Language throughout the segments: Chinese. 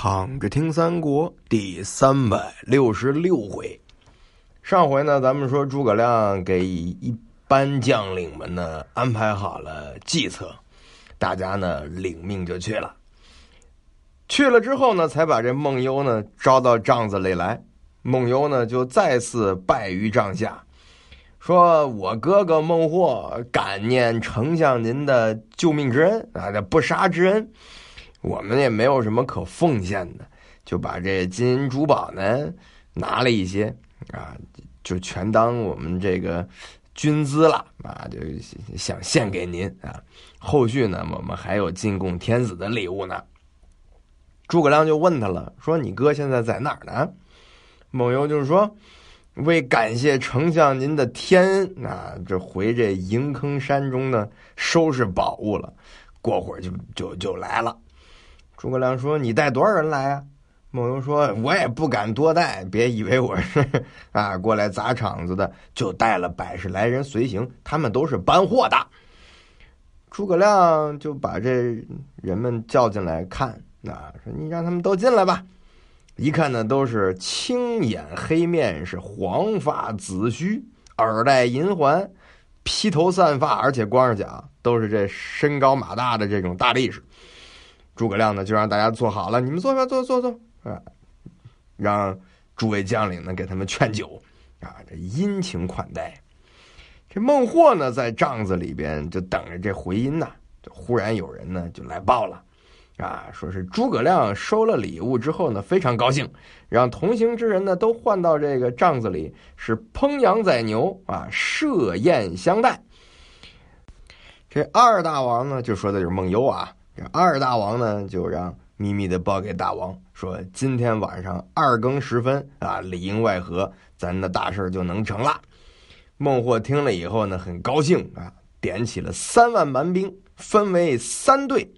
躺着听三国第三百六十六回，上回呢，咱们说诸葛亮给一般将领们呢安排好了计策，大家呢领命就去了。去了之后呢，才把这孟优呢招到帐子里来。孟优呢就再次拜于帐下，说：“我哥哥孟获感念丞相您的救命之恩啊，这不杀之恩。”我们也没有什么可奉献的，就把这金银珠宝呢拿了一些啊，就全当我们这个军资了啊，就想献给您啊。后续呢，我们还有进贡天子的礼物呢。诸葛亮就问他了，说：“你哥现在在哪儿呢？”孟优就是说：“为感谢丞相您的天恩啊，这回这营坑山中呢收拾宝物了，过会儿就就就来了。”诸葛亮说：“你带多少人来啊？”孟优说：“我也不敢多带，别以为我是啊过来砸场子的，就带了百十来人随行，他们都是搬货的。”诸葛亮就把这人们叫进来看，啊，说：“你让他们都进来吧。”一看呢，都是青眼黑面，是黄发紫须，耳戴银环，披头散发，而且光着脚，都是这身高马大的这种大力士。诸葛亮呢，就让大家坐好了，你们坐吧，坐坐坐啊！让诸位将领呢给他们劝酒啊，这殷勤款待。这孟获呢，在帐子里边就等着这回音呢。就忽然有人呢就来报了，啊，说是诸葛亮收了礼物之后呢，非常高兴，让同行之人呢都换到这个帐子里，是烹羊宰牛啊，设宴相待。这二大王呢，就说的就是孟优啊。二大王呢，就让秘密的报给大王说：“今天晚上二更时分啊，里应外合，咱的大事就能成了。”孟获听了以后呢，很高兴啊，点起了三万蛮兵，分为三队，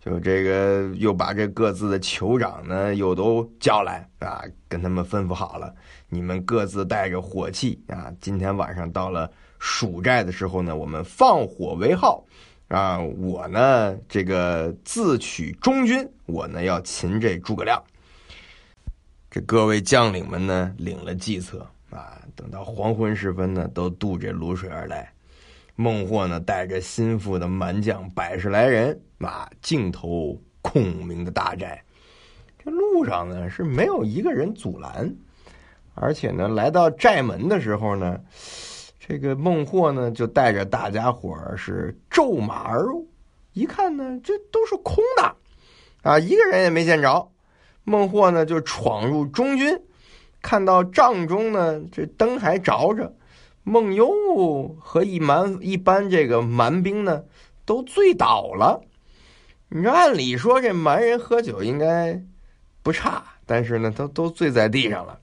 就这个又把这各自的酋长呢又都叫来啊，跟他们吩咐好了，你们各自带着火器啊，今天晚上到了蜀寨的时候呢，我们放火为号。啊，我呢，这个自取中军，我呢要擒这诸葛亮。这各位将领们呢，领了计策啊，等到黄昏时分呢，都渡这泸水而来。孟获呢，带着心腹的蛮将百十来人啊，径投孔明的大寨。这路上呢，是没有一个人阻拦，而且呢，来到寨门的时候呢。这个孟获呢，就带着大家伙儿是骤马而入，一看呢，这都是空的，啊，一个人也没见着。孟获呢，就闯入中军，看到帐中呢，这灯还着着，孟优和一蛮一般这个蛮兵呢，都醉倒了。你说，按理说这蛮人喝酒应该不差，但是呢，都都醉在地上了。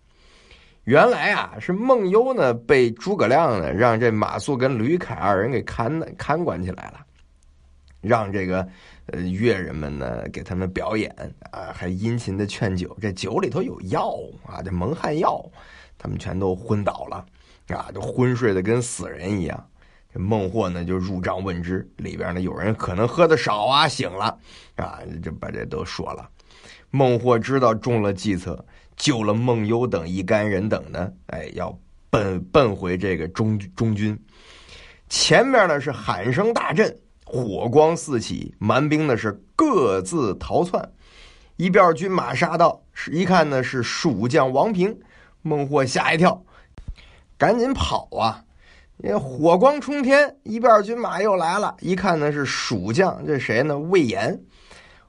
原来啊，是孟优呢被诸葛亮呢让这马谡跟吕凯二人给看看管起来了，让这个呃乐人们呢给他们表演啊，还殷勤的劝酒。这酒里头有药啊，这蒙汗药，他们全都昏倒了啊，都昏睡的跟死人一样。孟获呢就入帐问之，里边呢有人可能喝的少啊，醒了啊，就把这都说了。孟获知道中了计策。救了孟优等一干人等呢，哎，要奔奔回这个中中军。前面呢是喊声大震，火光四起，蛮兵呢是各自逃窜。一边军马杀到，一看呢是蜀将王平，孟获吓一跳，赶紧跑啊！因火光冲天，一边军马又来了，一看呢是蜀将，这谁呢？魏延。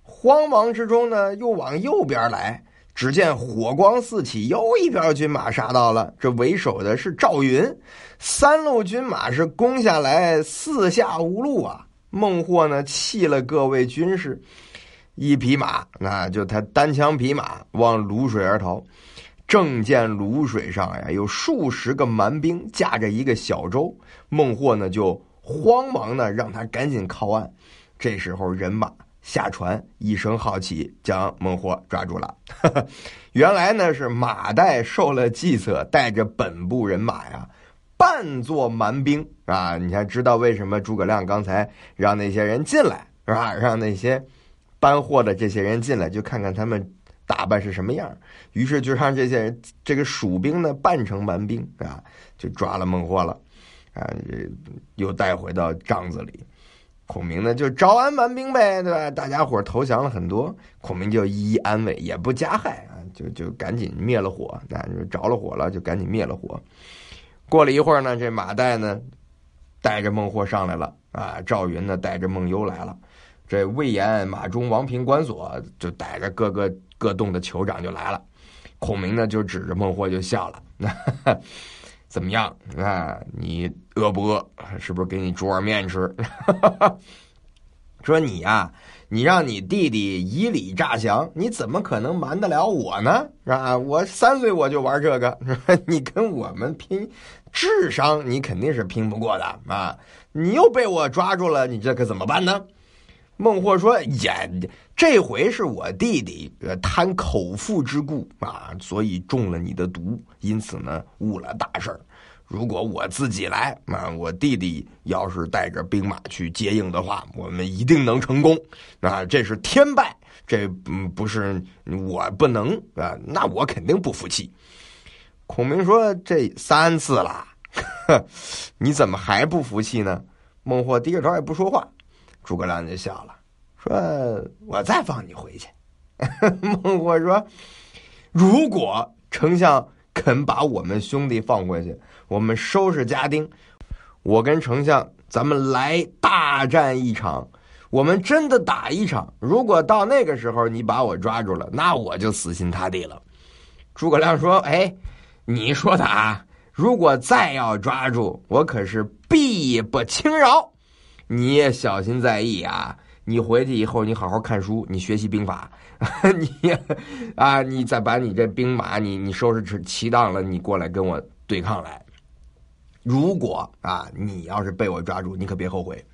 慌忙之中呢，又往右边来。只见火光四起，又一边军马杀到了。这为首的是赵云，三路军马是攻下来，四下无路啊！孟获呢，弃了各位军士，一匹马，那就他单枪匹马往泸水而逃。正见泸水上呀，有数十个蛮兵驾着一个小舟，孟获呢就慌忙的让他赶紧靠岸。这时候人马。下船，一声号起，将孟获抓住了。原来呢是马岱受了计策，带着本部人马呀，扮作蛮兵啊！你还知道为什么诸葛亮刚才让那些人进来是吧？让那些搬货的这些人进来，就看看他们打扮是什么样。于是就让这些人这个蜀兵呢扮成蛮兵啊，就抓了孟获了，啊，又带回到帐子里。孔明呢就招安蛮兵呗，对吧？大家伙投降了很多，孔明就一一安慰，也不加害啊，就就赶紧灭了火，那就着了火了，就赶紧灭了火。过了一会儿呢，这马岱呢带着孟获上来了啊，赵云呢带着孟优来了，这魏延、马忠、王平、关索就带着各个各洞的酋长就来了。孔明呢就指着孟获就笑了，怎么样啊？你饿不饿？是不是给你煮碗面吃？说你呀，你让你弟弟以礼诈降，你怎么可能瞒得了我呢？是吧？我三岁我就玩这个，你跟我们拼智商，你肯定是拼不过的啊！你又被我抓住了，你这可怎么办呢？孟获说：“呀，这回是我弟弟贪口腹之故啊，所以中了你的毒，因此呢误了大事儿。如果我自己来啊，我弟弟要是带着兵马去接应的话，我们一定能成功。啊，这是天败，这嗯不是我不能啊，那我肯定不服气。”孔明说：“这三次了，你怎么还不服气呢？”孟获低着头也不说话。诸葛亮就笑了，说：“我再放你回去。”孟获说：“如果丞相肯把我们兄弟放回去，我们收拾家丁，我跟丞相咱们来大战一场。我们真的打一场。如果到那个时候你把我抓住了，那我就死心塌地了。”诸葛亮说：“哎，你说的啊，如果再要抓住我，可是必不轻饶。”你也小心在意啊！你回去以后，你好好看书，你学习兵法，你啊，你再把你这兵马，你你收拾齐齐当了，你过来跟我对抗来。如果啊，你要是被我抓住，你可别后悔。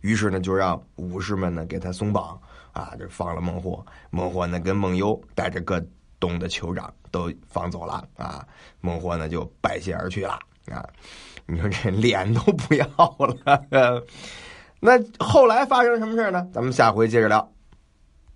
于是呢，就让武士们呢给他松绑啊，就放了孟获。孟获呢跟孟优带着各东的酋长都放走了啊。孟获呢就拜谢而去了啊。你说这脸都不要了。那后来发生什么事呢？咱们下回接着聊。